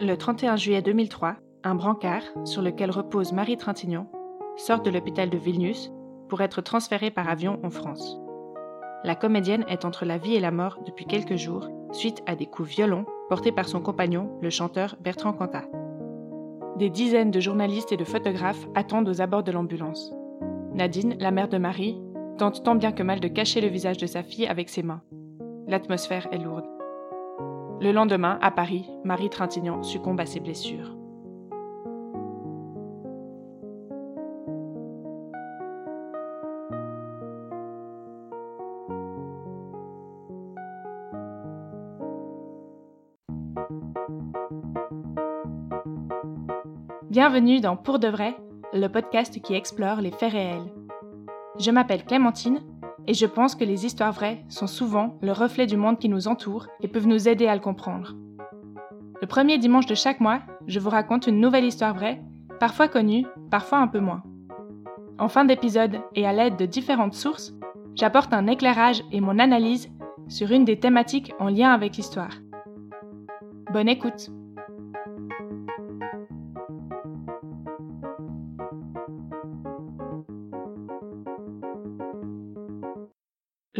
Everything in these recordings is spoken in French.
Le 31 juillet 2003, un brancard, sur lequel repose Marie Trintignant, sort de l'hôpital de Vilnius pour être transférée par avion en France. La comédienne est entre la vie et la mort depuis quelques jours suite à des coups violents portés par son compagnon, le chanteur Bertrand Cantat. Des dizaines de journalistes et de photographes attendent aux abords de l'ambulance. Nadine, la mère de Marie, tente tant bien que mal de cacher le visage de sa fille avec ses mains. L'atmosphère est lourde. Le lendemain, à Paris, Marie Trintignant succombe à ses blessures. Bienvenue dans Pour de vrai, le podcast qui explore les faits réels. Je m'appelle Clémentine et je pense que les histoires vraies sont souvent le reflet du monde qui nous entoure et peuvent nous aider à le comprendre. Le premier dimanche de chaque mois, je vous raconte une nouvelle histoire vraie, parfois connue, parfois un peu moins. En fin d'épisode et à l'aide de différentes sources, j'apporte un éclairage et mon analyse sur une des thématiques en lien avec l'histoire. Bonne écoute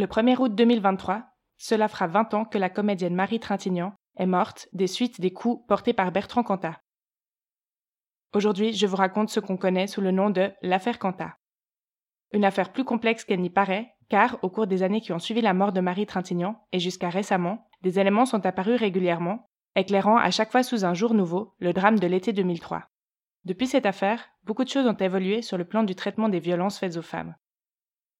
Le 1er août 2023, cela fera 20 ans que la comédienne Marie Trintignant est morte des suites des coups portés par Bertrand Cantat. Aujourd'hui, je vous raconte ce qu'on connaît sous le nom de l'affaire Cantat. Une affaire plus complexe qu'elle n'y paraît, car au cours des années qui ont suivi la mort de Marie Trintignant, et jusqu'à récemment, des éléments sont apparus régulièrement, éclairant à chaque fois sous un jour nouveau le drame de l'été 2003. Depuis cette affaire, beaucoup de choses ont évolué sur le plan du traitement des violences faites aux femmes.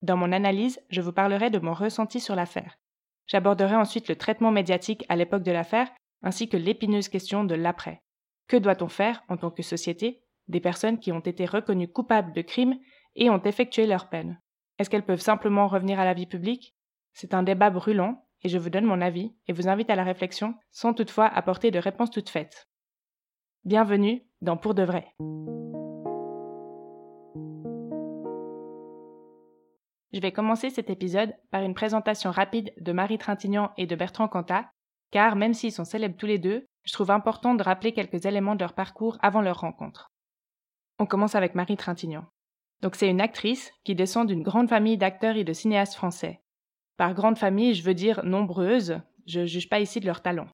Dans mon analyse, je vous parlerai de mon ressenti sur l'affaire. J'aborderai ensuite le traitement médiatique à l'époque de l'affaire, ainsi que l'épineuse question de l'après. Que doit-on faire, en tant que société, des personnes qui ont été reconnues coupables de crimes et ont effectué leur peine? Est-ce qu'elles peuvent simplement revenir à la vie publique? C'est un débat brûlant, et je vous donne mon avis et vous invite à la réflexion, sans toutefois apporter de réponses toutes faites. Bienvenue dans Pour de vrai. Je vais commencer cet épisode par une présentation rapide de Marie Trintignant et de Bertrand Cantat, car même s'ils sont célèbres tous les deux, je trouve important de rappeler quelques éléments de leur parcours avant leur rencontre. On commence avec Marie Trintignant. Donc c'est une actrice qui descend d'une grande famille d'acteurs et de cinéastes français. Par grande famille, je veux dire nombreuse, je ne juge pas ici de leur talent.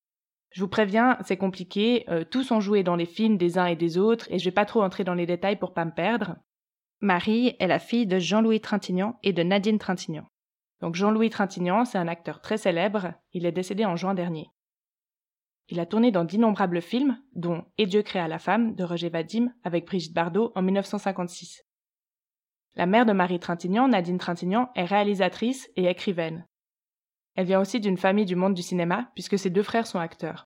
Je vous préviens, c'est compliqué, euh, tous ont joué dans les films des uns et des autres, et je vais pas trop entrer dans les détails pour pas me perdre. Marie est la fille de Jean-Louis Trintignant et de Nadine Trintignant. Donc Jean-Louis Trintignant, c'est un acteur très célèbre, il est décédé en juin dernier. Il a tourné dans d'innombrables films, dont Et Dieu créa la femme de Roger Vadim avec Brigitte Bardot en 1956. La mère de Marie Trintignant, Nadine Trintignant, est réalisatrice et écrivaine. Elle vient aussi d'une famille du monde du cinéma, puisque ses deux frères sont acteurs.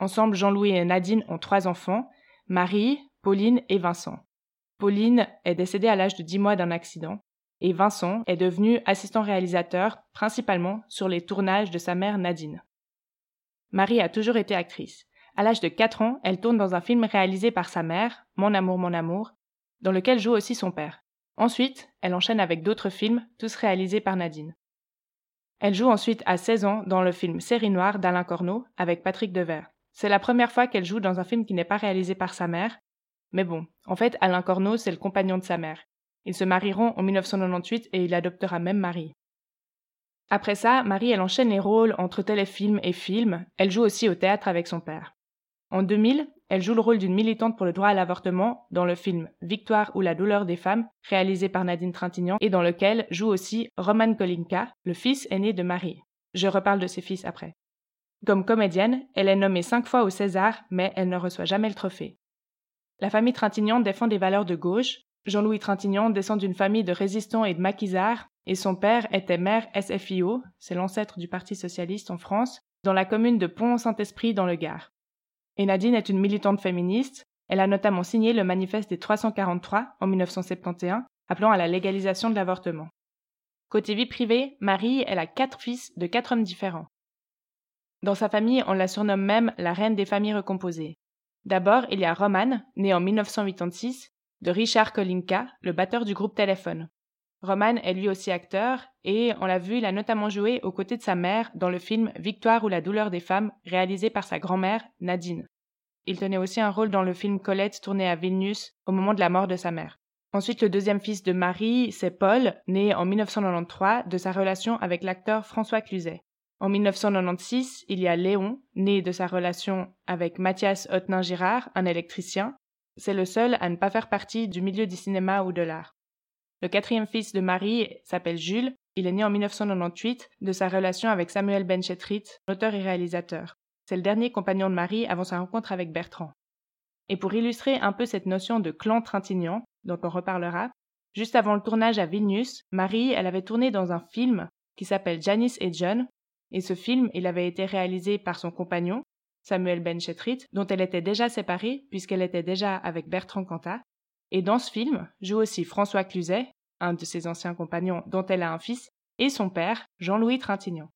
Ensemble, Jean-Louis et Nadine ont trois enfants, Marie, Pauline et Vincent. Pauline est décédée à l'âge de 10 mois d'un accident et Vincent est devenu assistant réalisateur principalement sur les tournages de sa mère Nadine. Marie a toujours été actrice. À l'âge de 4 ans, elle tourne dans un film réalisé par sa mère, Mon amour, mon amour, dans lequel joue aussi son père. Ensuite, elle enchaîne avec d'autres films, tous réalisés par Nadine. Elle joue ensuite à 16 ans dans le film Série noire d'Alain Corneau avec Patrick Devers. C'est la première fois qu'elle joue dans un film qui n'est pas réalisé par sa mère mais bon, en fait, Alain Corneau, c'est le compagnon de sa mère. Ils se marieront en 1998 et il adoptera même Marie. Après ça, Marie, elle enchaîne les rôles entre téléfilms et films. Elle joue aussi au théâtre avec son père. En 2000, elle joue le rôle d'une militante pour le droit à l'avortement dans le film Victoire ou la douleur des femmes, réalisé par Nadine Trintignant, et dans lequel joue aussi Roman Kolinka, le fils aîné de Marie. Je reparle de ses fils après. Comme comédienne, elle est nommée cinq fois au César, mais elle ne reçoit jamais le trophée. La famille Trintignant défend des valeurs de gauche. Jean-Louis Trintignant descend d'une famille de résistants et de maquisards, et son père était maire SFIO, c'est l'ancêtre du Parti socialiste en France, dans la commune de Pont-Saint-Esprit dans le Gard. Et est une militante féministe. Elle a notamment signé le manifeste des 343 en 1971, appelant à la légalisation de l'avortement. Côté vie privée, Marie, elle a quatre fils de quatre hommes différents. Dans sa famille, on la surnomme même la reine des familles recomposées. D'abord, il y a Roman, né en 1986, de Richard Kolinka, le batteur du groupe Téléphone. Roman est lui aussi acteur et on l'a vu, il a notamment joué aux côtés de sa mère dans le film Victoire ou la douleur des femmes réalisé par sa grand-mère Nadine. Il tenait aussi un rôle dans le film Colette tourné à Vilnius au moment de la mort de sa mère. Ensuite, le deuxième fils de Marie, c'est Paul, né en 1993 de sa relation avec l'acteur François Cluzet. En 1996, il y a Léon, né de sa relation avec Mathias Hotnin-Girard, un électricien. C'est le seul à ne pas faire partie du milieu du cinéma ou de l'art. Le quatrième fils de Marie s'appelle Jules. Il est né en 1998 de sa relation avec Samuel Benchetrit, auteur et réalisateur. C'est le dernier compagnon de Marie avant sa rencontre avec Bertrand. Et pour illustrer un peu cette notion de clan Trintignant, dont on reparlera, juste avant le tournage à Vilnius, Marie, elle avait tourné dans un film qui s'appelle Janice et John, et ce film, il avait été réalisé par son compagnon, Samuel Benchetrit, dont elle était déjà séparée puisqu'elle était déjà avec Bertrand Cantat, et dans ce film joue aussi François Cluzet, un de ses anciens compagnons dont elle a un fils, et son père, Jean-Louis Trintignant.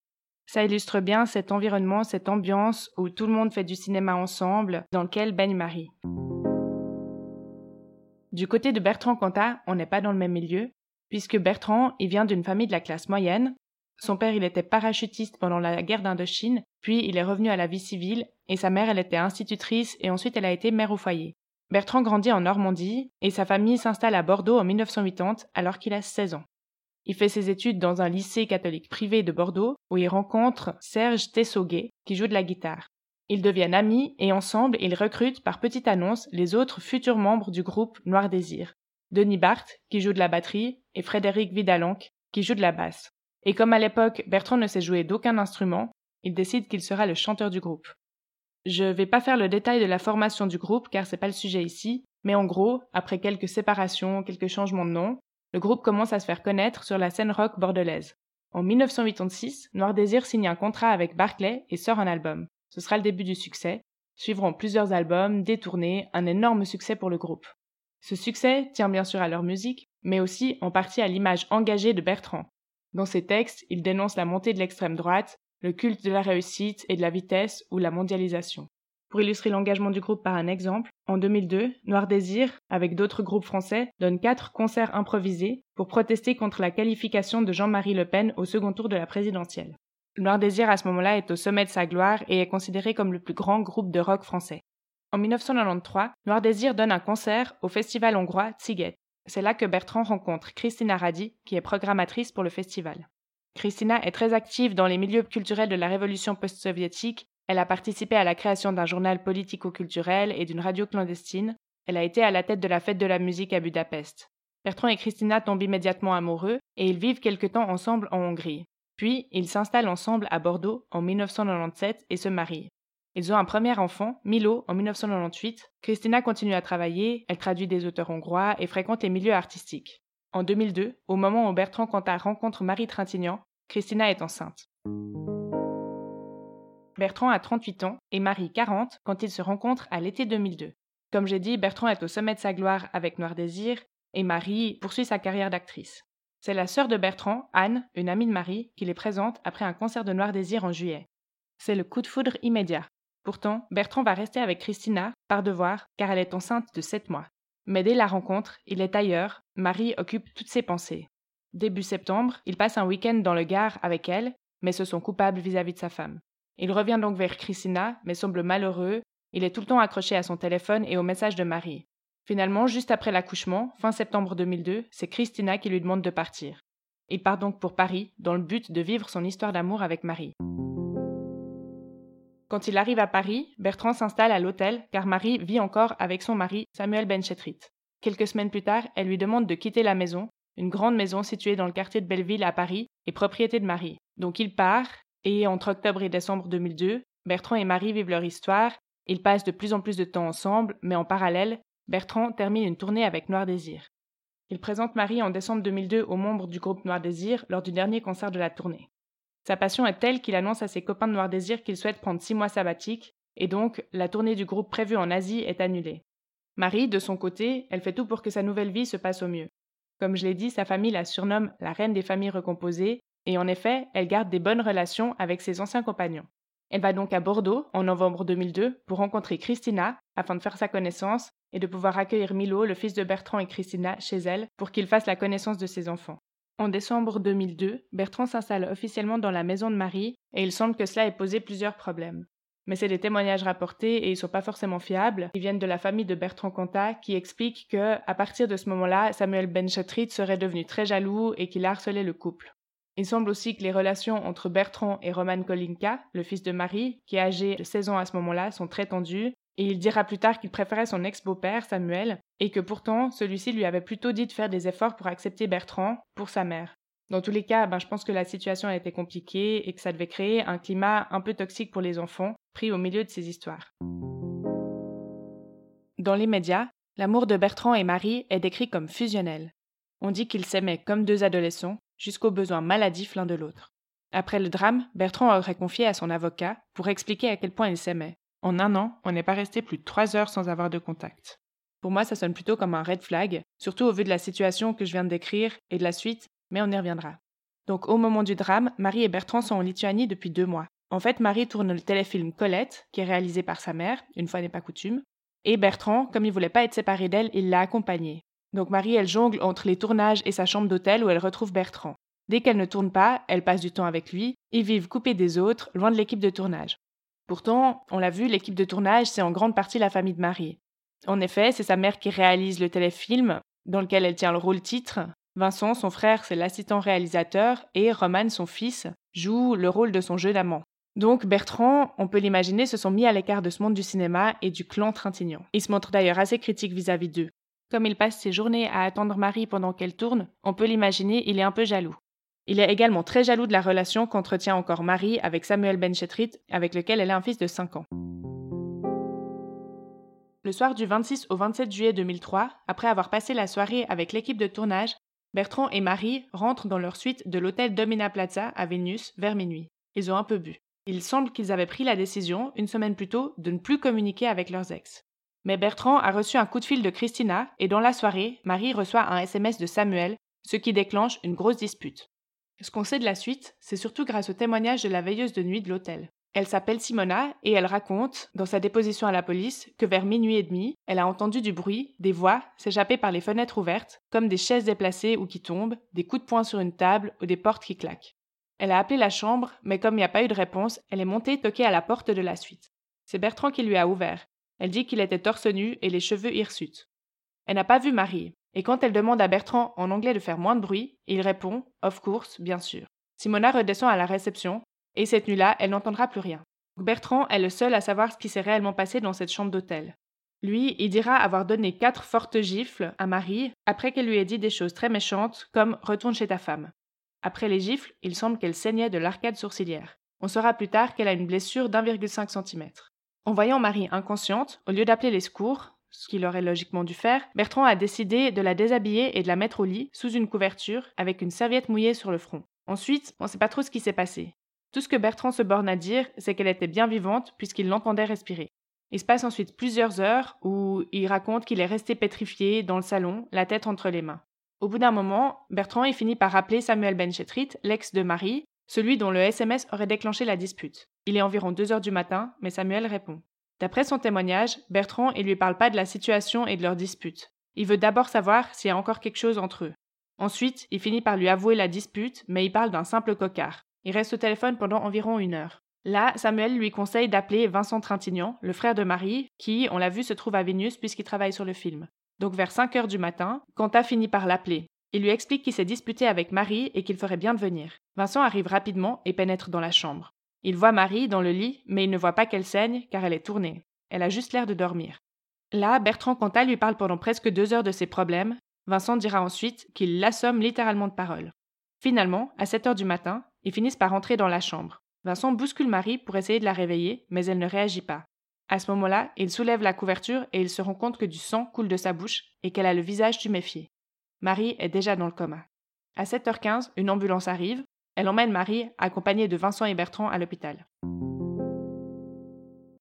Ça illustre bien cet environnement, cette ambiance où tout le monde fait du cinéma ensemble, dans lequel baigne Marie. Du côté de Bertrand Cantat, on n'est pas dans le même milieu, puisque Bertrand, il vient d'une famille de la classe moyenne. Son père, il était parachutiste pendant la guerre d'Indochine, puis il est revenu à la vie civile, et sa mère, elle était institutrice, et ensuite elle a été mère au foyer. Bertrand grandit en Normandie et sa famille s'installe à Bordeaux en 1980 alors qu'il a 16 ans. Il fait ses études dans un lycée catholique privé de Bordeaux où il rencontre Serge Tessoguet qui joue de la guitare. Ils deviennent amis et ensemble ils recrutent par petite annonce les autres futurs membres du groupe Noir Désir. Denis Barthes qui joue de la batterie et Frédéric Vidalanque qui joue de la basse. Et comme à l'époque Bertrand ne sait jouer d'aucun instrument, il décide qu'il sera le chanteur du groupe. Je vais pas faire le détail de la formation du groupe car c'est pas le sujet ici, mais en gros, après quelques séparations, quelques changements de nom, le groupe commence à se faire connaître sur la scène rock bordelaise. En 1986, Noir Désir signe un contrat avec Barclay et sort un album. Ce sera le début du succès. Suivront plusieurs albums, des tournées, un énorme succès pour le groupe. Ce succès tient bien sûr à leur musique, mais aussi en partie à l'image engagée de Bertrand. Dans ses textes, il dénonce la montée de l'extrême droite, le culte de la réussite et de la vitesse ou la mondialisation. Pour illustrer l'engagement du groupe par un exemple, en 2002, Noir Désir, avec d'autres groupes français, donne quatre concerts improvisés pour protester contre la qualification de Jean-Marie Le Pen au second tour de la présidentielle. Noir Désir à ce moment-là est au sommet de sa gloire et est considéré comme le plus grand groupe de rock français. En 1993, Noir Désir donne un concert au festival hongrois Tsiget. C'est là que Bertrand rencontre Christina Radi, qui est programmatrice pour le festival. Christina est très active dans les milieux culturels de la révolution post-soviétique. Elle a participé à la création d'un journal politico-culturel et d'une radio clandestine. Elle a été à la tête de la fête de la musique à Budapest. Bertrand et Christina tombent immédiatement amoureux et ils vivent quelque temps ensemble en Hongrie. Puis, ils s'installent ensemble à Bordeaux en 1997 et se marient. Ils ont un premier enfant, Milo, en 1998. Christina continue à travailler, elle traduit des auteurs hongrois et fréquente les milieux artistiques. En 2002, au moment où Bertrand Cantat rencontre Marie Trintignant, Christina est enceinte. Bertrand a 38 ans et Marie 40 quand ils se rencontrent à l'été 2002. Comme j'ai dit, Bertrand est au sommet de sa gloire avec Noir Désir et Marie poursuit sa carrière d'actrice. C'est la sœur de Bertrand, Anne, une amie de Marie, qui les présente après un concert de Noir Désir en juillet. C'est le coup de foudre immédiat. Pourtant, Bertrand va rester avec Christina, par devoir, car elle est enceinte de 7 mois. Mais dès la rencontre, il est ailleurs, Marie occupe toutes ses pensées. Début septembre, il passe un week-end dans le Gard avec elle, mais se sent coupable vis-à-vis de sa femme. Il revient donc vers Christina, mais semble malheureux, il est tout le temps accroché à son téléphone et aux messages de Marie. Finalement, juste après l'accouchement, fin septembre 2002, c'est Christina qui lui demande de partir. Il part donc pour Paris, dans le but de vivre son histoire d'amour avec Marie. Quand il arrive à Paris, Bertrand s'installe à l'hôtel car Marie vit encore avec son mari Samuel Benchetrit. Quelques semaines plus tard, elle lui demande de quitter la maison, une grande maison située dans le quartier de Belleville à Paris et propriété de Marie. Donc il part et entre octobre et décembre 2002, Bertrand et Marie vivent leur histoire. Ils passent de plus en plus de temps ensemble, mais en parallèle, Bertrand termine une tournée avec Noir Désir. Il présente Marie en décembre 2002 aux membres du groupe Noir Désir lors du dernier concert de la tournée. Sa passion est telle qu'il annonce à ses copains de Noir Désir qu'il souhaite prendre six mois sabbatiques, et donc la tournée du groupe prévue en Asie est annulée. Marie, de son côté, elle fait tout pour que sa nouvelle vie se passe au mieux. Comme je l'ai dit, sa famille la surnomme la reine des familles recomposées, et en effet, elle garde des bonnes relations avec ses anciens compagnons. Elle va donc à Bordeaux en novembre 2002 pour rencontrer Christina afin de faire sa connaissance et de pouvoir accueillir Milo, le fils de Bertrand et Christina, chez elle pour qu'il fasse la connaissance de ses enfants. En décembre 2002, Bertrand s'installe officiellement dans la maison de Marie et il semble que cela ait posé plusieurs problèmes. Mais c'est des témoignages rapportés et ils sont pas forcément fiables. Ils viennent de la famille de Bertrand Cantat qui explique que, à partir de ce moment-là, Samuel Benchetrit serait devenu très jaloux et qu'il harcelait le couple. Il semble aussi que les relations entre Bertrand et Roman Kolinka, le fils de Marie, qui est âgé de 16 ans à ce moment-là, sont très tendues, et il dira plus tard qu'il préférait son ex-beau-père, Samuel, et que pourtant celui-ci lui avait plutôt dit de faire des efforts pour accepter Bertrand pour sa mère. Dans tous les cas, ben, je pense que la situation a été compliquée et que ça devait créer un climat un peu toxique pour les enfants, pris au milieu de ces histoires. Dans les médias, l'amour de Bertrand et Marie est décrit comme fusionnel. On dit qu'ils s'aimaient comme deux adolescents, jusqu'aux besoins maladifs l'un de l'autre. Après le drame, Bertrand aurait confié à son avocat pour expliquer à quel point ils s'aimaient. En un an, on n'est pas resté plus de trois heures sans avoir de contact. Pour moi, ça sonne plutôt comme un red flag, surtout au vu de la situation que je viens de décrire et de la suite, mais on y reviendra. Donc, au moment du drame, Marie et Bertrand sont en Lituanie depuis deux mois. En fait, Marie tourne le téléfilm Colette, qui est réalisé par sa mère, une fois n'est pas coutume, et Bertrand, comme il voulait pas être séparé d'elle, il l'a accompagnée. Donc Marie, elle jongle entre les tournages et sa chambre d'hôtel où elle retrouve Bertrand. Dès qu'elle ne tourne pas, elle passe du temps avec lui, ils vivent coupés des autres, loin de l'équipe de tournage. Pourtant, on l'a vu, l'équipe de tournage, c'est en grande partie la famille de Marie. En effet, c'est sa mère qui réalise le téléfilm, dans lequel elle tient le rôle titre. Vincent, son frère, c'est l'assistant réalisateur, et Roman, son fils, joue le rôle de son jeu d'amant. Donc Bertrand, on peut l'imaginer, se sont mis à l'écart de ce monde du cinéma et du clan Trintignant. Il se montre d'ailleurs assez critique vis-à-vis d'eux. Comme il passe ses journées à attendre Marie pendant qu'elle tourne, on peut l'imaginer, il est un peu jaloux. Il est également très jaloux de la relation qu'entretient encore Marie avec Samuel Benchetrit, avec lequel elle a un fils de 5 ans. Le soir du 26 au 27 juillet 2003, après avoir passé la soirée avec l'équipe de tournage, Bertrand et Marie rentrent dans leur suite de l'hôtel Domina Plaza à Vilnius vers minuit. Ils ont un peu bu. Il semble qu'ils avaient pris la décision, une semaine plus tôt, de ne plus communiquer avec leurs ex. Mais Bertrand a reçu un coup de fil de Christina et dans la soirée, Marie reçoit un SMS de Samuel, ce qui déclenche une grosse dispute. Ce qu'on sait de la suite, c'est surtout grâce au témoignage de la veilleuse de nuit de l'hôtel. Elle s'appelle Simona et elle raconte, dans sa déposition à la police, que vers minuit et demi, elle a entendu du bruit, des voix s'échapper par les fenêtres ouvertes, comme des chaises déplacées ou qui tombent, des coups de poing sur une table ou des portes qui claquent. Elle a appelé la chambre, mais comme il n'y a pas eu de réponse, elle est montée toquer à la porte de la suite. C'est Bertrand qui lui a ouvert, elle dit qu'il était torse nu et les cheveux hirsutes. Elle n'a pas vu Marie, et quand elle demande à Bertrand en anglais de faire moins de bruit, il répond Of course, bien sûr. Simona redescend à la réception, et cette nuit-là, elle n'entendra plus rien. Bertrand est le seul à savoir ce qui s'est réellement passé dans cette chambre d'hôtel. Lui, il dira avoir donné quatre fortes gifles à Marie après qu'elle lui ait dit des choses très méchantes comme Retourne chez ta femme. Après les gifles, il semble qu'elle saignait de l'arcade sourcilière. On saura plus tard qu'elle a une blessure d'1,5 cm. En voyant Marie inconsciente, au lieu d'appeler les secours, ce qu'il aurait logiquement dû faire, Bertrand a décidé de la déshabiller et de la mettre au lit sous une couverture avec une serviette mouillée sur le front. Ensuite, on ne sait pas trop ce qui s'est passé. Tout ce que Bertrand se borne à dire, c'est qu'elle était bien vivante puisqu'il l'entendait respirer. Il se passe ensuite plusieurs heures où il raconte qu'il est resté pétrifié dans le salon, la tête entre les mains. Au bout d'un moment, Bertrand finit par rappeler Samuel Benchetrit, l'ex de Marie, celui dont le SMS aurait déclenché la dispute. Il est environ deux heures du matin, mais Samuel répond. D'après son témoignage, Bertrand ne lui parle pas de la situation et de leur dispute. Il veut d'abord savoir s'il y a encore quelque chose entre eux. Ensuite, il finit par lui avouer la dispute, mais il parle d'un simple cocard. Il reste au téléphone pendant environ une heure. Là, Samuel lui conseille d'appeler Vincent Trintignant, le frère de Marie, qui, on l'a vu, se trouve à Vénus puisqu'il travaille sur le film. Donc vers 5 heures du matin, Quentin finit par l'appeler. Il lui explique qu'il s'est disputé avec Marie et qu'il ferait bien de venir. Vincent arrive rapidement et pénètre dans la chambre. Il voit Marie dans le lit, mais il ne voit pas qu'elle saigne car elle est tournée. Elle a juste l'air de dormir. Là, Bertrand Cantal lui parle pendant presque deux heures de ses problèmes. Vincent dira ensuite qu'il l'assomme littéralement de paroles. Finalement, à 7 heures du matin, ils finissent par entrer dans la chambre. Vincent bouscule Marie pour essayer de la réveiller, mais elle ne réagit pas. À ce moment-là, il soulève la couverture et il se rend compte que du sang coule de sa bouche et qu'elle a le visage tuméfié. Marie est déjà dans le coma. À 7h15, une ambulance arrive. Elle emmène Marie, accompagnée de Vincent et Bertrand, à l'hôpital.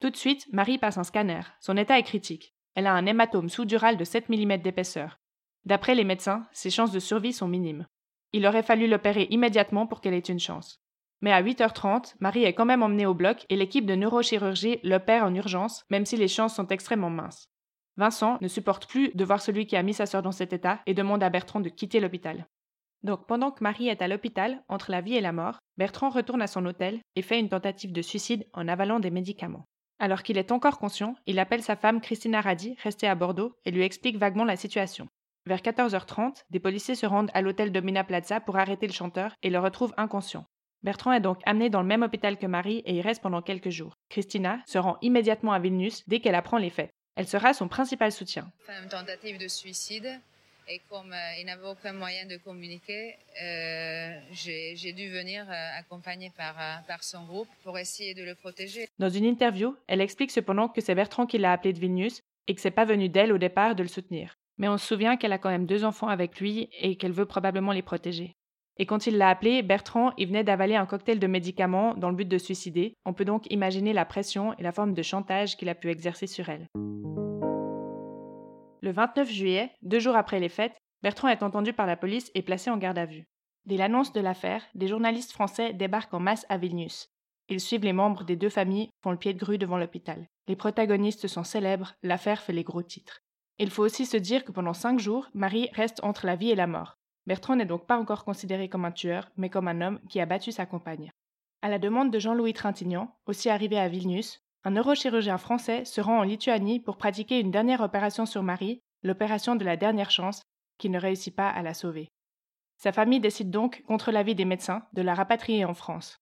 Tout de suite, Marie passe un scanner. Son état est critique. Elle a un hématome sous-dural de 7 mm d'épaisseur. D'après les médecins, ses chances de survie sont minimes. Il aurait fallu l'opérer immédiatement pour qu'elle ait une chance. Mais à 8h30, Marie est quand même emmenée au bloc et l'équipe de neurochirurgie l'opère en urgence, même si les chances sont extrêmement minces. Vincent ne supporte plus de voir celui qui a mis sa sœur dans cet état et demande à Bertrand de quitter l'hôpital. Donc pendant que Marie est à l'hôpital, entre la vie et la mort, Bertrand retourne à son hôtel et fait une tentative de suicide en avalant des médicaments. Alors qu'il est encore conscient, il appelle sa femme Christina Radi, restée à Bordeaux, et lui explique vaguement la situation. Vers 14h30, des policiers se rendent à l'hôtel de Mina Plaza pour arrêter le chanteur et le retrouvent inconscient. Bertrand est donc amené dans le même hôpital que Marie et y reste pendant quelques jours. Christina se rend immédiatement à Vilnius dès qu'elle apprend les faits. Elle sera son principal soutien. Tentative de suicide et comme euh, il n'avait aucun moyen de communiquer, euh, j'ai dû venir euh, par son groupe pour essayer de le protéger. Dans une interview, elle explique cependant que c'est Bertrand qui l'a appelé de Vilnius et que c'est pas venu d'elle au départ de le soutenir. Mais on se souvient qu'elle a quand même deux enfants avec lui et qu'elle veut probablement les protéger. Et quand il l'a appelé, Bertrand, il venait d'avaler un cocktail de médicaments dans le but de suicider. On peut donc imaginer la pression et la forme de chantage qu'il a pu exercer sur elle. Le 29 juillet, deux jours après les fêtes, Bertrand est entendu par la police et placé en garde à vue. Dès l'annonce de l'affaire, des journalistes français débarquent en masse à Vilnius. Ils suivent les membres des deux familles, font le pied de grue devant l'hôpital. Les protagonistes sont célèbres, l'affaire fait les gros titres. Il faut aussi se dire que pendant cinq jours, Marie reste entre la vie et la mort. Bertrand n'est donc pas encore considéré comme un tueur, mais comme un homme qui a battu sa compagne. À la demande de Jean-Louis Trintignant, aussi arrivé à Vilnius, un neurochirurgien français se rend en Lituanie pour pratiquer une dernière opération sur Marie, l'opération de la dernière chance, qui ne réussit pas à la sauver. Sa famille décide donc, contre l'avis des médecins, de la rapatrier en France.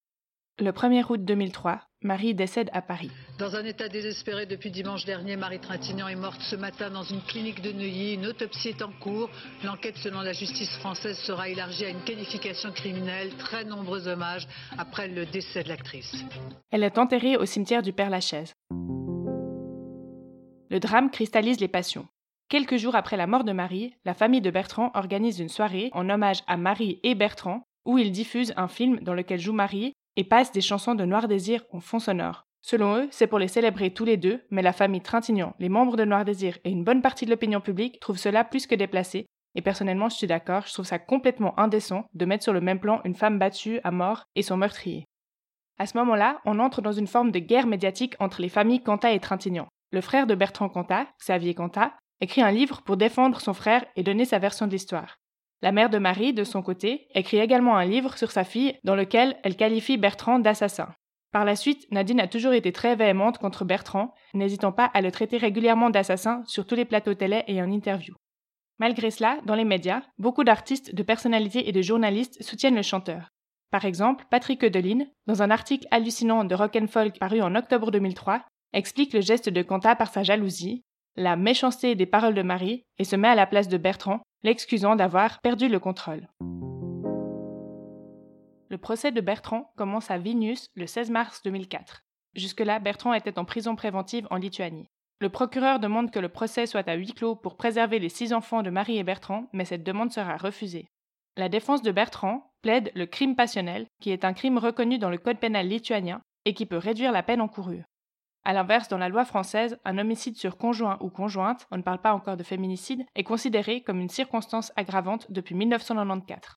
Le 1er août 2003, Marie décède à Paris. Dans un état désespéré depuis dimanche dernier, Marie Trintignant est morte ce matin dans une clinique de Neuilly. Une autopsie est en cours. L'enquête, selon la justice française, sera élargie à une qualification criminelle. Très nombreux hommages après le décès de l'actrice. Elle est enterrée au cimetière du Père-Lachaise. Le drame cristallise les passions. Quelques jours après la mort de Marie, la famille de Bertrand organise une soirée en hommage à Marie et Bertrand, où ils diffusent un film dans lequel joue Marie et passent des chansons de Noir Désir en fond sonore. Selon eux, c'est pour les célébrer tous les deux, mais la famille Trintignant, les membres de Noir Désir et une bonne partie de l'opinion publique trouvent cela plus que déplacé, et personnellement je suis d'accord, je trouve ça complètement indécent de mettre sur le même plan une femme battue à mort et son meurtrier. À ce moment-là, on entre dans une forme de guerre médiatique entre les familles Cantat et Trintignant. Le frère de Bertrand Cantat, Xavier Cantat, écrit un livre pour défendre son frère et donner sa version de l'histoire. La mère de Marie, de son côté, écrit également un livre sur sa fille dans lequel elle qualifie Bertrand d'assassin. Par la suite, Nadine a toujours été très véhémente contre Bertrand, n'hésitant pas à le traiter régulièrement d'assassin sur tous les plateaux télé et en interview. Malgré cela, dans les médias, beaucoup d'artistes, de personnalités et de journalistes soutiennent le chanteur. Par exemple, Patrick Eudeline, dans un article hallucinant de Rock Folk paru en octobre 2003, explique le geste de Quentin par sa jalousie, la méchanceté des paroles de Marie et se met à la place de Bertrand, l'excusant d'avoir perdu le contrôle. Le procès de Bertrand commence à Vilnius le 16 mars 2004. Jusque-là, Bertrand était en prison préventive en Lituanie. Le procureur demande que le procès soit à huis clos pour préserver les six enfants de Marie et Bertrand, mais cette demande sera refusée. La défense de Bertrand plaide le crime passionnel, qui est un crime reconnu dans le code pénal lituanien et qui peut réduire la peine encourue. A l'inverse, dans la loi française, un homicide sur conjoint ou conjointe, on ne parle pas encore de féminicide, est considéré comme une circonstance aggravante depuis 1994.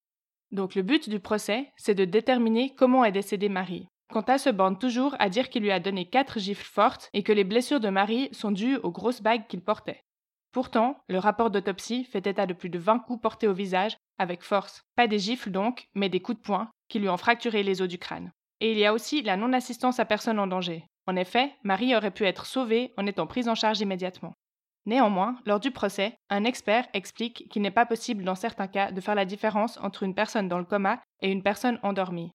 Donc le but du procès, c'est de déterminer comment est décédée Marie. Quanta se borne toujours à dire qu'il lui a donné quatre gifles fortes et que les blessures de Marie sont dues aux grosses bagues qu'il portait. Pourtant, le rapport d'autopsie fait état de plus de 20 coups portés au visage, avec force. Pas des gifles donc, mais des coups de poing, qui lui ont fracturé les os du crâne. Et il y a aussi la non-assistance à personne en danger. En effet, Marie aurait pu être sauvée en étant prise en charge immédiatement. Néanmoins, lors du procès, un expert explique qu'il n'est pas possible dans certains cas de faire la différence entre une personne dans le coma et une personne endormie.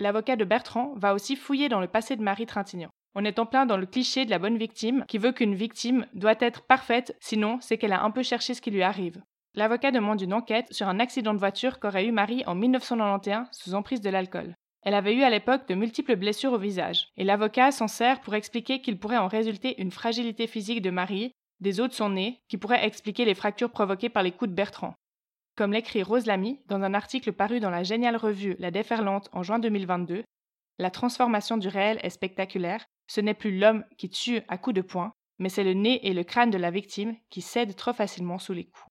L'avocat de Bertrand va aussi fouiller dans le passé de Marie Trintignant. On est en plein dans le cliché de la bonne victime qui veut qu'une victime doit être parfaite, sinon c'est qu'elle a un peu cherché ce qui lui arrive. L'avocat demande une enquête sur un accident de voiture qu'aurait eu Marie en 1991 sous emprise de l'alcool. Elle avait eu à l'époque de multiples blessures au visage, et l'avocat s'en sert pour expliquer qu'il pourrait en résulter une fragilité physique de Marie, des os de son nez, qui pourrait expliquer les fractures provoquées par les coups de Bertrand. Comme l'écrit Rose Lamy dans un article paru dans la géniale revue La Déferlante en juin 2022, la transformation du réel est spectaculaire, ce n'est plus l'homme qui tue à coups de poing, mais c'est le nez et le crâne de la victime qui cèdent trop facilement sous les coups.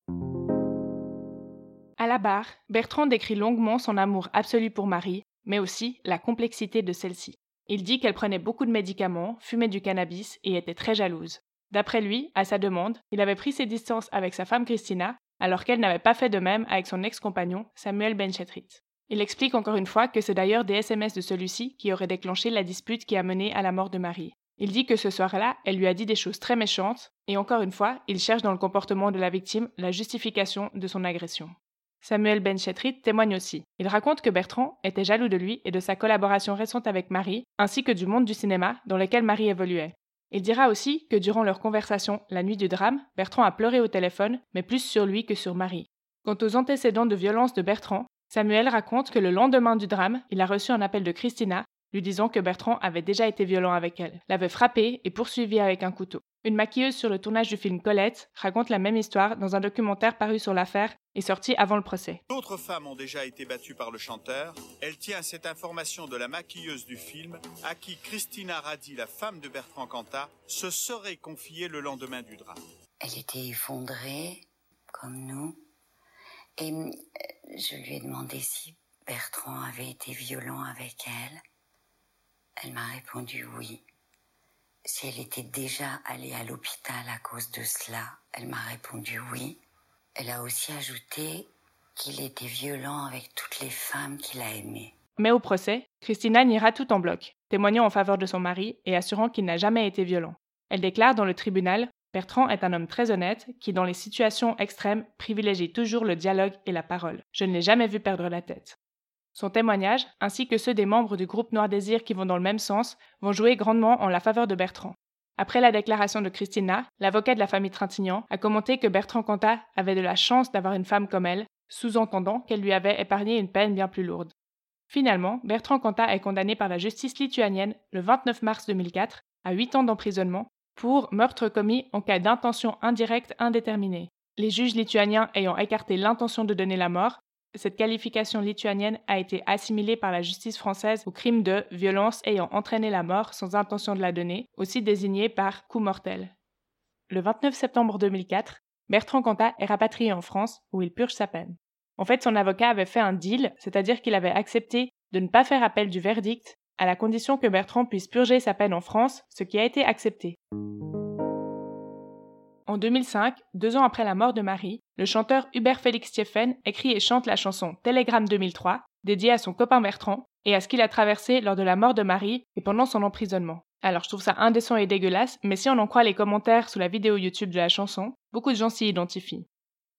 À la barre, Bertrand décrit longuement son amour absolu pour Marie, mais aussi la complexité de celle-ci. Il dit qu'elle prenait beaucoup de médicaments, fumait du cannabis et était très jalouse. D'après lui, à sa demande, il avait pris ses distances avec sa femme Christina, alors qu'elle n'avait pas fait de même avec son ex-compagnon, Samuel Benchetrit. Il explique encore une fois que c'est d'ailleurs des SMS de celui-ci qui auraient déclenché la dispute qui a mené à la mort de Marie. Il dit que ce soir-là, elle lui a dit des choses très méchantes, et encore une fois, il cherche dans le comportement de la victime la justification de son agression. Samuel Benchetrit témoigne aussi. Il raconte que Bertrand était jaloux de lui et de sa collaboration récente avec Marie, ainsi que du monde du cinéma dans lequel Marie évoluait. Il dira aussi que durant leur conversation la nuit du drame, Bertrand a pleuré au téléphone, mais plus sur lui que sur Marie. Quant aux antécédents de violence de Bertrand, Samuel raconte que le lendemain du drame, il a reçu un appel de Christina lui disant que Bertrand avait déjà été violent avec elle, l'avait frappée et poursuivie avec un couteau. Une maquilleuse sur le tournage du film Colette raconte la même histoire dans un documentaire paru sur l'affaire et sorti avant le procès. D'autres femmes ont déjà été battues par le chanteur. Elle tient cette information de la maquilleuse du film à qui Christina Radi, la femme de Bertrand Cantat, se serait confiée le lendemain du drame. Elle était effondrée, comme nous, et euh, je lui ai demandé si Bertrand avait été violent avec elle. Elle m'a répondu oui. Si elle était déjà allée à l'hôpital à cause de cela, elle m'a répondu oui. Elle a aussi ajouté qu'il était violent avec toutes les femmes qu'il a aimées. Mais au procès, Christina niera tout en bloc, témoignant en faveur de son mari et assurant qu'il n'a jamais été violent. Elle déclare dans le tribunal Bertrand est un homme très honnête qui, dans les situations extrêmes, privilégie toujours le dialogue et la parole. Je ne l'ai jamais vu perdre la tête. Son témoignage, ainsi que ceux des membres du groupe Noir Désir qui vont dans le même sens, vont jouer grandement en la faveur de Bertrand. Après la déclaration de Christina, l'avocat de la famille Trintignant a commenté que Bertrand Cantat avait de la chance d'avoir une femme comme elle, sous-entendant qu'elle lui avait épargné une peine bien plus lourde. Finalement, Bertrand Cantat est condamné par la justice lituanienne le 29 mars 2004 à 8 ans d'emprisonnement pour meurtre commis en cas d'intention indirecte indéterminée. Les juges lituaniens ayant écarté l'intention de donner la mort, cette qualification lituanienne a été assimilée par la justice française au crime de violence ayant entraîné la mort sans intention de la donner, aussi désigné par coup mortel. Le 29 septembre 2004, Bertrand Cantat est rapatrié en France où il purge sa peine. En fait, son avocat avait fait un deal, c'est-à-dire qu'il avait accepté de ne pas faire appel du verdict à la condition que Bertrand puisse purger sa peine en France, ce qui a été accepté. En 2005, deux ans après la mort de Marie, le chanteur Hubert Félix Stieffen écrit et chante la chanson Télégramme 2003, dédiée à son copain Bertrand et à ce qu'il a traversé lors de la mort de Marie et pendant son emprisonnement. Alors je trouve ça indécent et dégueulasse, mais si on en croit les commentaires sous la vidéo YouTube de la chanson, beaucoup de gens s'y identifient.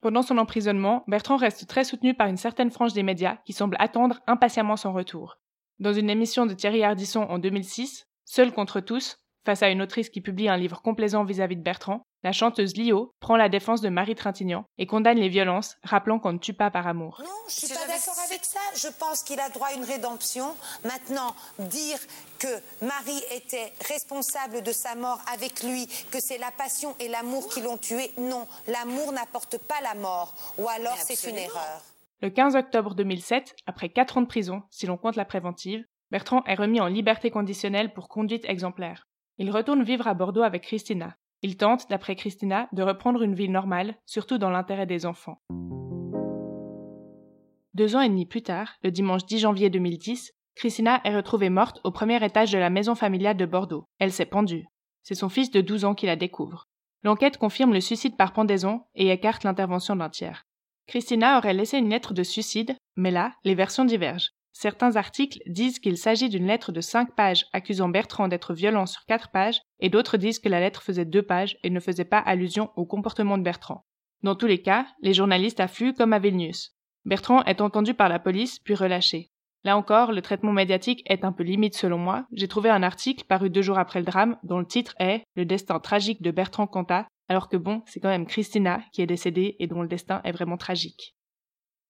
Pendant son emprisonnement, Bertrand reste très soutenu par une certaine frange des médias qui semble attendre impatiemment son retour. Dans une émission de Thierry Ardisson en 2006, Seul contre tous, face à une autrice qui publie un livre complaisant vis-à-vis de Bertrand, la chanteuse Lio prend la défense de Marie Trintignant et condamne les violences, rappelant qu'on ne tue pas par amour. Non, je suis pas d'accord avec ça. Je pense qu'il a droit à une rédemption. Maintenant, dire que Marie était responsable de sa mort avec lui, que c'est la passion et l'amour qui l'ont tué, non. L'amour n'apporte pas la mort. Ou alors c'est une erreur. Le 15 octobre 2007, après quatre ans de prison, si l'on compte la préventive, Bertrand est remis en liberté conditionnelle pour conduite exemplaire. Il retourne vivre à Bordeaux avec Christina. Il tente, d'après Christina, de reprendre une vie normale, surtout dans l'intérêt des enfants. Deux ans et demi plus tard, le dimanche 10 janvier 2010, Christina est retrouvée morte au premier étage de la maison familiale de Bordeaux. Elle s'est pendue. C'est son fils de 12 ans qui la découvre. L'enquête confirme le suicide par pendaison et écarte l'intervention d'un tiers. Christina aurait laissé une lettre de suicide, mais là, les versions divergent. Certains articles disent qu'il s'agit d'une lettre de cinq pages accusant Bertrand d'être violent sur quatre pages, et d'autres disent que la lettre faisait deux pages et ne faisait pas allusion au comportement de Bertrand. Dans tous les cas, les journalistes affluent comme à Vilnius. Bertrand est entendu par la police puis relâché. Là encore, le traitement médiatique est un peu limite selon moi. J'ai trouvé un article paru deux jours après le drame dont le titre est Le destin tragique de Bertrand Cantat, alors que bon, c'est quand même Christina qui est décédée et dont le destin est vraiment tragique.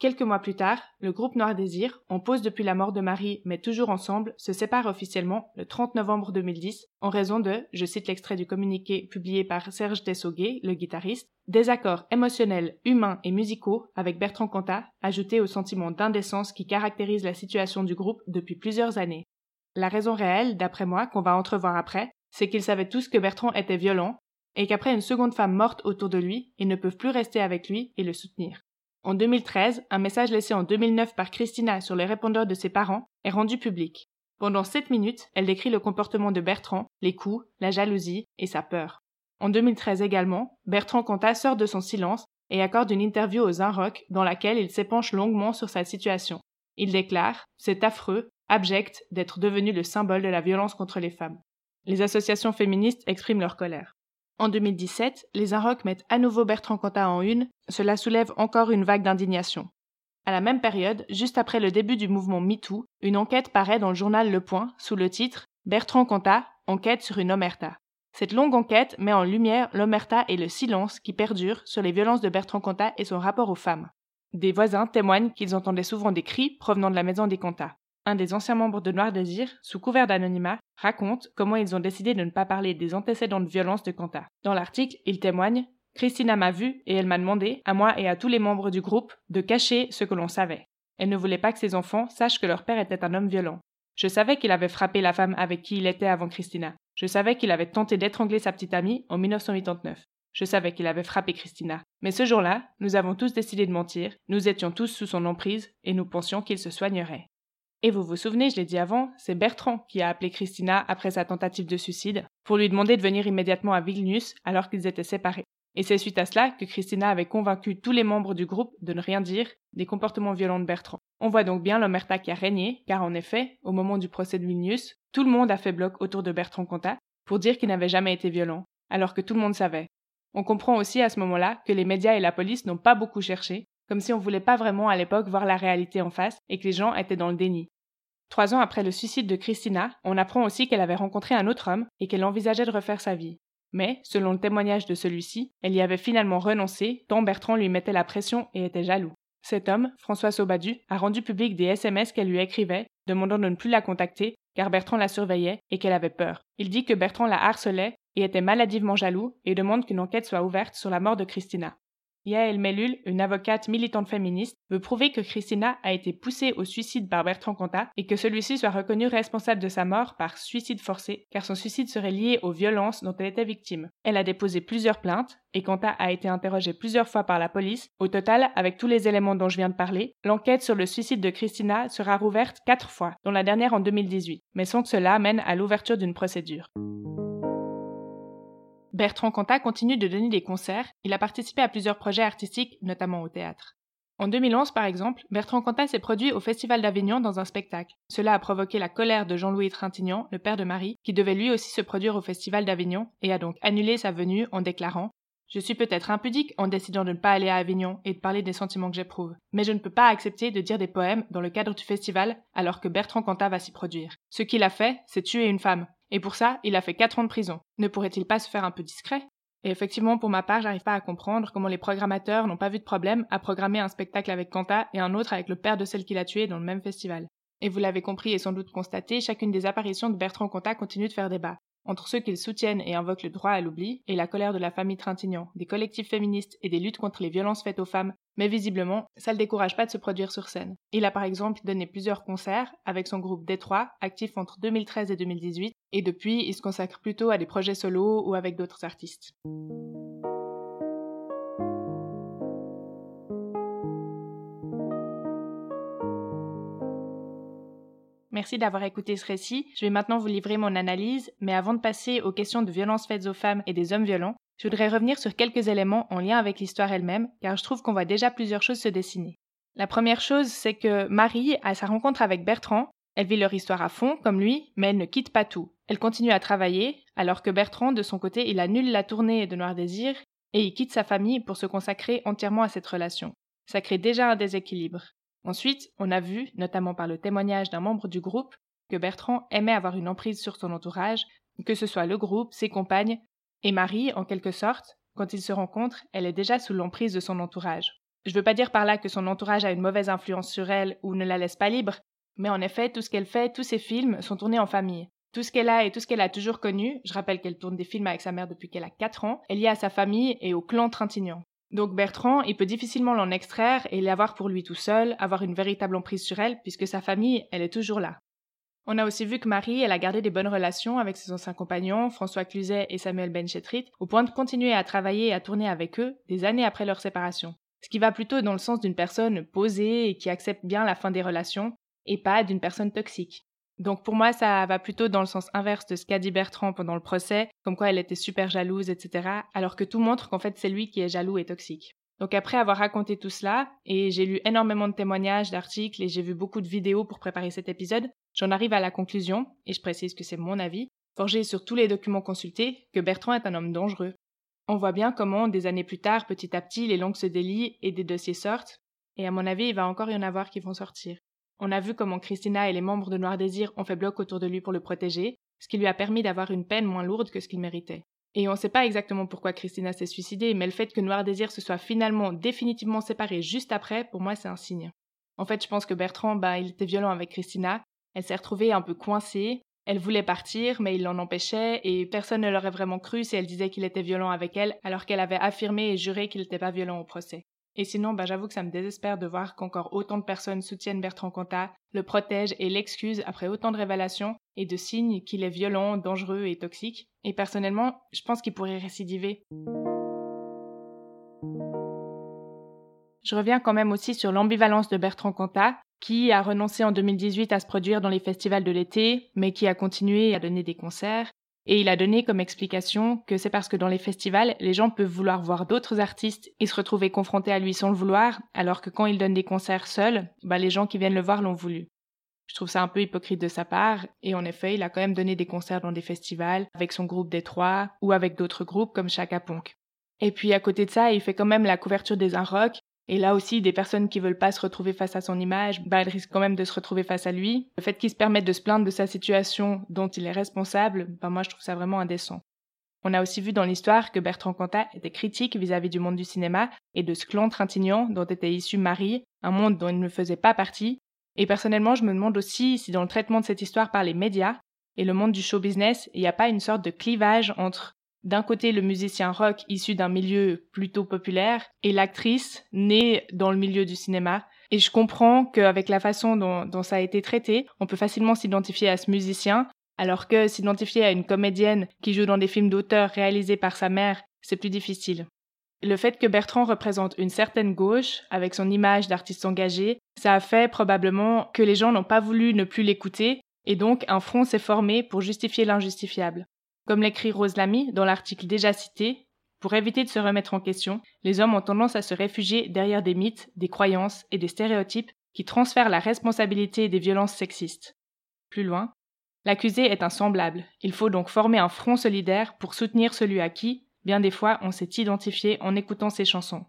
Quelques mois plus tard, le groupe Noir Désir, en pause depuis la mort de Marie mais toujours ensemble, se sépare officiellement le 30 novembre 2010 en raison de, je cite l'extrait du communiqué publié par Serge Dessoguet, le guitariste, désaccords émotionnels, humains et musicaux avec Bertrand Cantat, ajoutés au sentiment d'indécence qui caractérise la situation du groupe depuis plusieurs années. La raison réelle, d'après moi, qu'on va entrevoir après, c'est qu'ils savaient tous que Bertrand était violent et qu'après une seconde femme morte autour de lui, ils ne peuvent plus rester avec lui et le soutenir. En 2013, un message laissé en 2009 par Christina sur les répondeurs de ses parents est rendu public. Pendant 7 minutes, elle décrit le comportement de Bertrand, les coups, la jalousie et sa peur. En 2013 également, Bertrand Cantat sort de son silence et accorde une interview aux Inrocks dans laquelle il s'épanche longuement sur sa situation. Il déclare C'est affreux, abject d'être devenu le symbole de la violence contre les femmes. Les associations féministes expriment leur colère. En 2017, les Inrocks mettent à nouveau Bertrand Cantat en une, cela soulève encore une vague d'indignation. À la même période, juste après le début du mouvement MeToo, une enquête paraît dans le journal Le Point sous le titre Bertrand Cantat, enquête sur une omerta. Cette longue enquête met en lumière l'omerta et le silence qui perdurent sur les violences de Bertrand Cantat et son rapport aux femmes. Des voisins témoignent qu'ils entendaient souvent des cris provenant de la maison des Cantat. Un des anciens membres de Noir Désir, sous couvert d'anonymat, raconte comment ils ont décidé de ne pas parler des antécédents de violence de Cantat. Dans l'article, il témoigne Christina m'a vu et elle m'a demandé, à moi et à tous les membres du groupe, de cacher ce que l'on savait. Elle ne voulait pas que ses enfants sachent que leur père était un homme violent. Je savais qu'il avait frappé la femme avec qui il était avant Christina. Je savais qu'il avait tenté d'étrangler sa petite amie en 1989. Je savais qu'il avait frappé Christina. Mais ce jour-là, nous avons tous décidé de mentir, nous étions tous sous son emprise, et nous pensions qu'il se soignerait. Et vous vous souvenez, je l'ai dit avant, c'est Bertrand qui a appelé Christina après sa tentative de suicide, pour lui demander de venir immédiatement à Vilnius alors qu'ils étaient séparés. Et c'est suite à cela que Christina avait convaincu tous les membres du groupe de ne rien dire des comportements violents de Bertrand. On voit donc bien l'omerta qui a régné, car en effet, au moment du procès de Vilnius, tout le monde a fait bloc autour de Bertrand Cantat pour dire qu'il n'avait jamais été violent, alors que tout le monde savait. On comprend aussi à ce moment-là que les médias et la police n'ont pas beaucoup cherché, comme si on voulait pas vraiment à l'époque voir la réalité en face et que les gens étaient dans le déni. Trois ans après le suicide de Christina, on apprend aussi qu'elle avait rencontré un autre homme et qu'elle envisageait de refaire sa vie. Mais, selon le témoignage de celui-ci, elle y avait finalement renoncé, tant Bertrand lui mettait la pression et était jaloux. Cet homme, François Saubadu, a rendu public des SMS qu'elle lui écrivait, demandant de ne plus la contacter, car Bertrand la surveillait et qu'elle avait peur. Il dit que Bertrand la harcelait et était maladivement jaloux et demande qu'une enquête soit ouverte sur la mort de Christina. Yael Mellul, une avocate militante féministe, veut prouver que Christina a été poussée au suicide par Bertrand Cantat et que celui-ci soit reconnu responsable de sa mort par suicide forcé, car son suicide serait lié aux violences dont elle était victime. Elle a déposé plusieurs plaintes et Cantat a été interrogé plusieurs fois par la police. Au total, avec tous les éléments dont je viens de parler, l'enquête sur le suicide de Christina sera rouverte quatre fois, dont la dernière en 2018, mais sans que cela mène à l'ouverture d'une procédure. Bertrand Cantat continue de donner des concerts, il a participé à plusieurs projets artistiques, notamment au théâtre. En 2011, par exemple, Bertrand Cantat s'est produit au Festival d'Avignon dans un spectacle. Cela a provoqué la colère de Jean-Louis Trintignant, le père de Marie, qui devait lui aussi se produire au Festival d'Avignon et a donc annulé sa venue en déclarant Je suis peut-être impudique en décidant de ne pas aller à Avignon et de parler des sentiments que j'éprouve, mais je ne peux pas accepter de dire des poèmes dans le cadre du festival alors que Bertrand Cantat va s'y produire. Ce qu'il a fait, c'est tuer une femme, et pour ça, il a fait quatre ans de prison. Ne pourrait-il pas se faire un peu discret? Et effectivement, pour ma part, j'arrive pas à comprendre comment les programmateurs n'ont pas vu de problème à programmer un spectacle avec Kanta et un autre avec le père de celle qu'il a tuée dans le même festival. Et vous l'avez compris et sans doute constaté, chacune des apparitions de Bertrand Cantat continue de faire débat entre ceux qu'ils soutiennent et invoquent le droit à l'oubli et la colère de la famille Trintignant, des collectifs féministes et des luttes contre les violences faites aux femmes, mais visiblement, ça ne le décourage pas de se produire sur scène. Il a par exemple donné plusieurs concerts avec son groupe Détroit, actif entre 2013 et 2018, et depuis, il se consacre plutôt à des projets solos ou avec d'autres artistes. Merci d'avoir écouté ce récit. Je vais maintenant vous livrer mon analyse, mais avant de passer aux questions de violences faites aux femmes et des hommes violents, je voudrais revenir sur quelques éléments en lien avec l'histoire elle-même, car je trouve qu'on voit déjà plusieurs choses se dessiner. La première chose, c'est que Marie, à sa rencontre avec Bertrand, elle vit leur histoire à fond, comme lui, mais elle ne quitte pas tout. Elle continue à travailler, alors que Bertrand, de son côté, il annule la tournée de Noir Désir et il quitte sa famille pour se consacrer entièrement à cette relation. Ça crée déjà un déséquilibre. Ensuite, on a vu, notamment par le témoignage d'un membre du groupe, que Bertrand aimait avoir une emprise sur son entourage, que ce soit le groupe, ses compagnes, et Marie, en quelque sorte, quand ils se rencontrent, elle est déjà sous l'emprise de son entourage. Je veux pas dire par là que son entourage a une mauvaise influence sur elle ou ne la laisse pas libre, mais en effet, tout ce qu'elle fait, tous ses films sont tournés en famille. Tout ce qu'elle a et tout ce qu'elle a toujours connu, je rappelle qu'elle tourne des films avec sa mère depuis qu'elle a 4 ans, est lié à sa famille et au clan Trintignant. Donc Bertrand, il peut difficilement l'en extraire et l'avoir pour lui tout seul, avoir une véritable emprise sur elle, puisque sa famille, elle est toujours là. On a aussi vu que Marie, elle a gardé des bonnes relations avec ses anciens compagnons, François Cluzet et Samuel Benchetrit, au point de continuer à travailler et à tourner avec eux des années après leur séparation. Ce qui va plutôt dans le sens d'une personne posée et qui accepte bien la fin des relations, et pas d'une personne toxique. Donc pour moi, ça va plutôt dans le sens inverse de ce qu'a dit Bertrand pendant le procès, comme quoi elle était super jalouse, etc., alors que tout montre qu'en fait c'est lui qui est jaloux et toxique. Donc après avoir raconté tout cela, et j'ai lu énormément de témoignages, d'articles, et j'ai vu beaucoup de vidéos pour préparer cet épisode, j'en arrive à la conclusion, et je précise que c'est mon avis, forgé sur tous les documents consultés, que Bertrand est un homme dangereux. On voit bien comment, des années plus tard, petit à petit, les langues se délient et des dossiers sortent, et à mon avis, il va encore y en avoir qui vont sortir. On a vu comment Christina et les membres de Noir Désir ont fait bloc autour de lui pour le protéger, ce qui lui a permis d'avoir une peine moins lourde que ce qu'il méritait. Et on ne sait pas exactement pourquoi Christina s'est suicidée, mais le fait que Noir Désir se soit finalement définitivement séparé juste après, pour moi, c'est un signe. En fait, je pense que Bertrand, bah, il était violent avec Christina. Elle s'est retrouvée un peu coincée. Elle voulait partir, mais il l'en empêchait, et personne ne l'aurait vraiment cru si elle disait qu'il était violent avec elle, alors qu'elle avait affirmé et juré qu'il n'était pas violent au procès. Et sinon, bah, j'avoue que ça me désespère de voir qu'encore autant de personnes soutiennent Bertrand Cantat, le protègent et l'excusent après autant de révélations et de signes qu'il est violent, dangereux et toxique. Et personnellement, je pense qu'il pourrait récidiver. Je reviens quand même aussi sur l'ambivalence de Bertrand Cantat, qui a renoncé en 2018 à se produire dans les festivals de l'été, mais qui a continué à donner des concerts, et il a donné comme explication que c'est parce que dans les festivals, les gens peuvent vouloir voir d'autres artistes et se retrouver confrontés à lui sans le vouloir, alors que quand il donne des concerts seuls, bah les gens qui viennent le voir l'ont voulu. Je trouve ça un peu hypocrite de sa part, et en effet, il a quand même donné des concerts dans des festivals, avec son groupe des Trois, ou avec d'autres groupes comme Chaka Ponk. Et puis à côté de ça, il fait quand même la couverture des Un Rock, et là aussi, des personnes qui veulent pas se retrouver face à son image, bah, elles risquent quand même de se retrouver face à lui. Le fait qu'il se permette de se plaindre de sa situation dont il est responsable, bah, moi, je trouve ça vraiment indécent. On a aussi vu dans l'histoire que Bertrand Cantat était critique vis-à-vis du monde du cinéma et de ce clan Trintignant dont était issu Marie, un monde dont il ne faisait pas partie. Et personnellement, je me demande aussi si dans le traitement de cette histoire par les médias et le monde du show business, il n'y a pas une sorte de clivage entre d'un côté le musicien rock issu d'un milieu plutôt populaire et l'actrice née dans le milieu du cinéma. Et je comprends qu'avec la façon dont, ça a été traité, on peut facilement s'identifier à ce musicien, alors que s'identifier à une comédienne qui joue dans des films d'auteur réalisés par sa mère, c'est plus difficile. Le fait que Bertrand représente une certaine gauche, avec son image d'artiste engagé, ça a fait probablement que les gens n'ont pas voulu ne plus l'écouter, et donc un front s'est formé pour justifier l'injustifiable. Comme l'écrit Rose Lamy dans l'article déjà cité, pour éviter de se remettre en question, les hommes ont tendance à se réfugier derrière des mythes, des croyances et des stéréotypes qui transfèrent la responsabilité des violences sexistes. Plus loin, l'accusé est un semblable. Il faut donc former un front solidaire pour soutenir celui à qui, bien des fois, on s'est identifié en écoutant ses chansons.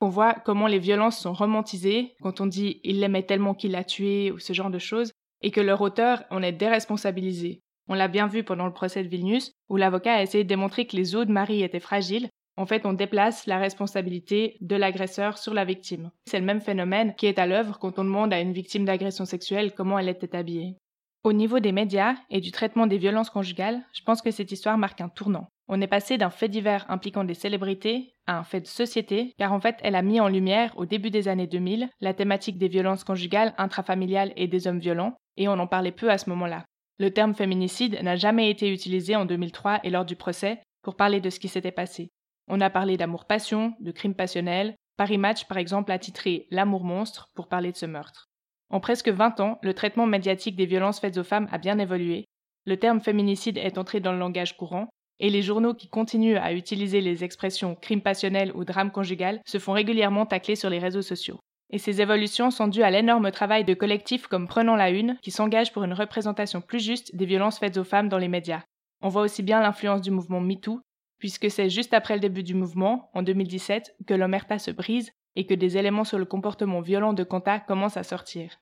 On voit comment les violences sont romantisées quand on dit il l'aimait tellement qu'il l'a tué ou ce genre de choses, et que leur auteur en est déresponsabilisé. On l'a bien vu pendant le procès de Vilnius, où l'avocat a essayé de démontrer que les os de Marie étaient fragiles. En fait, on déplace la responsabilité de l'agresseur sur la victime. C'est le même phénomène qui est à l'œuvre quand on demande à une victime d'agression sexuelle comment elle était habillée. Au niveau des médias et du traitement des violences conjugales, je pense que cette histoire marque un tournant. On est passé d'un fait divers impliquant des célébrités à un fait de société, car en fait elle a mis en lumière au début des années 2000 la thématique des violences conjugales intrafamiliales et des hommes violents, et on en parlait peu à ce moment-là. Le terme féminicide n'a jamais été utilisé en 2003 et lors du procès pour parler de ce qui s'était passé. On a parlé d'amour-passion, de crime passionnel. Paris Match, par exemple, a titré L'amour monstre pour parler de ce meurtre. En presque 20 ans, le traitement médiatique des violences faites aux femmes a bien évolué. Le terme féminicide est entré dans le langage courant, et les journaux qui continuent à utiliser les expressions crime passionnel ou drame conjugal se font régulièrement tacler sur les réseaux sociaux. Et ces évolutions sont dues à l'énorme travail de collectifs comme Prenons la Une, qui s'engagent pour une représentation plus juste des violences faites aux femmes dans les médias. On voit aussi bien l'influence du mouvement MeToo, puisque c'est juste après le début du mouvement, en 2017, que l'omerta se brise et que des éléments sur le comportement violent de Kanta commencent à sortir.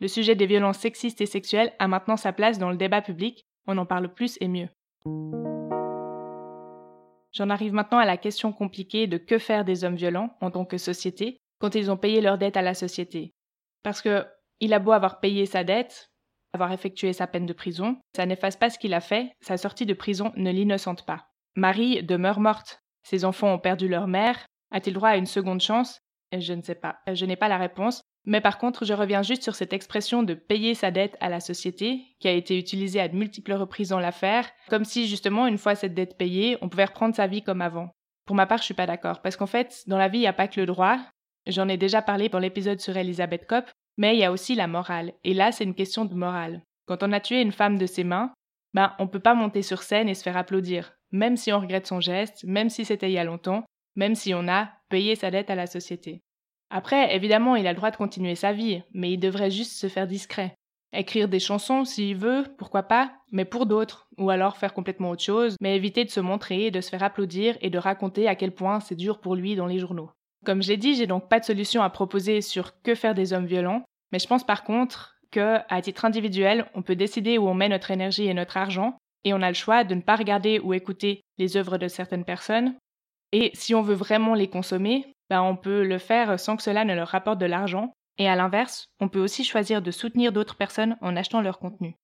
Le sujet des violences sexistes et sexuelles a maintenant sa place dans le débat public, on en parle plus et mieux. J'en arrive maintenant à la question compliquée de que faire des hommes violents en tant que société, quand ils ont payé leur dette à la société. Parce que il a beau avoir payé sa dette, avoir effectué sa peine de prison, ça n'efface pas ce qu'il a fait, sa sortie de prison ne l'innocente pas. Marie demeure morte. Ses enfants ont perdu leur mère. A-t-il droit à une seconde chance? Je ne sais pas. Je n'ai pas la réponse. Mais par contre, je reviens juste sur cette expression de payer sa dette à la société, qui a été utilisée à de multiples reprises dans l'affaire, comme si justement, une fois cette dette payée, on pouvait reprendre sa vie comme avant. Pour ma part, je suis pas d'accord, parce qu'en fait, dans la vie, il n'y a pas que le droit, J'en ai déjà parlé dans l'épisode sur Elisabeth Kopp, mais il y a aussi la morale. Et là, c'est une question de morale. Quand on a tué une femme de ses mains, ben, on peut pas monter sur scène et se faire applaudir. même si on regrette son geste, même si c'était il y a longtemps, même si on a payé sa dette à la société. Après, évidemment, il a le droit de continuer sa vie, mais il devrait juste se faire discret. Écrire des chansons s'il veut, pourquoi pas, mais pour d'autres, ou alors faire complètement autre chose, mais éviter de se montrer, de se faire applaudir et de raconter à quel point c'est dur pour lui dans les journaux. Comme je l'ai dit, j'ai donc pas de solution à proposer sur que faire des hommes violents, mais je pense par contre que, à titre individuel, on peut décider où on met notre énergie et notre argent, et on a le choix de ne pas regarder ou écouter les œuvres de certaines personnes. Et si on veut vraiment les consommer, ben on peut le faire sans que cela ne leur rapporte de l'argent. Et à l'inverse, on peut aussi choisir de soutenir d'autres personnes en achetant leur contenu.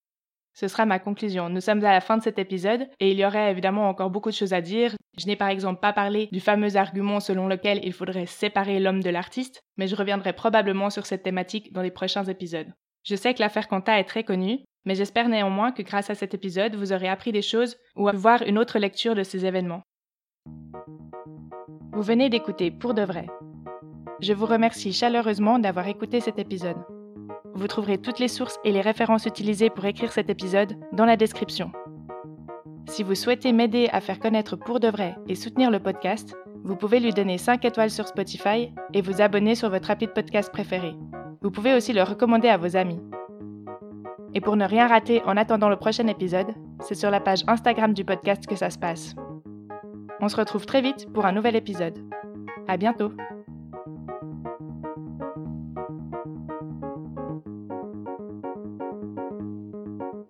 Ce sera ma conclusion. Nous sommes à la fin de cet épisode et il y aurait évidemment encore beaucoup de choses à dire. Je n'ai par exemple pas parlé du fameux argument selon lequel il faudrait séparer l'homme de l'artiste, mais je reviendrai probablement sur cette thématique dans les prochains épisodes. Je sais que l'affaire Quanta est très connue, mais j'espère néanmoins que grâce à cet épisode, vous aurez appris des choses ou à voir une autre lecture de ces événements. Vous venez d'écouter Pour de vrai. Je vous remercie chaleureusement d'avoir écouté cet épisode. Vous trouverez toutes les sources et les références utilisées pour écrire cet épisode dans la description. Si vous souhaitez m'aider à faire connaître Pour de vrai et soutenir le podcast, vous pouvez lui donner 5 étoiles sur Spotify et vous abonner sur votre appli de podcast préféré. Vous pouvez aussi le recommander à vos amis. Et pour ne rien rater en attendant le prochain épisode, c'est sur la page Instagram du podcast que ça se passe. On se retrouve très vite pour un nouvel épisode. À bientôt!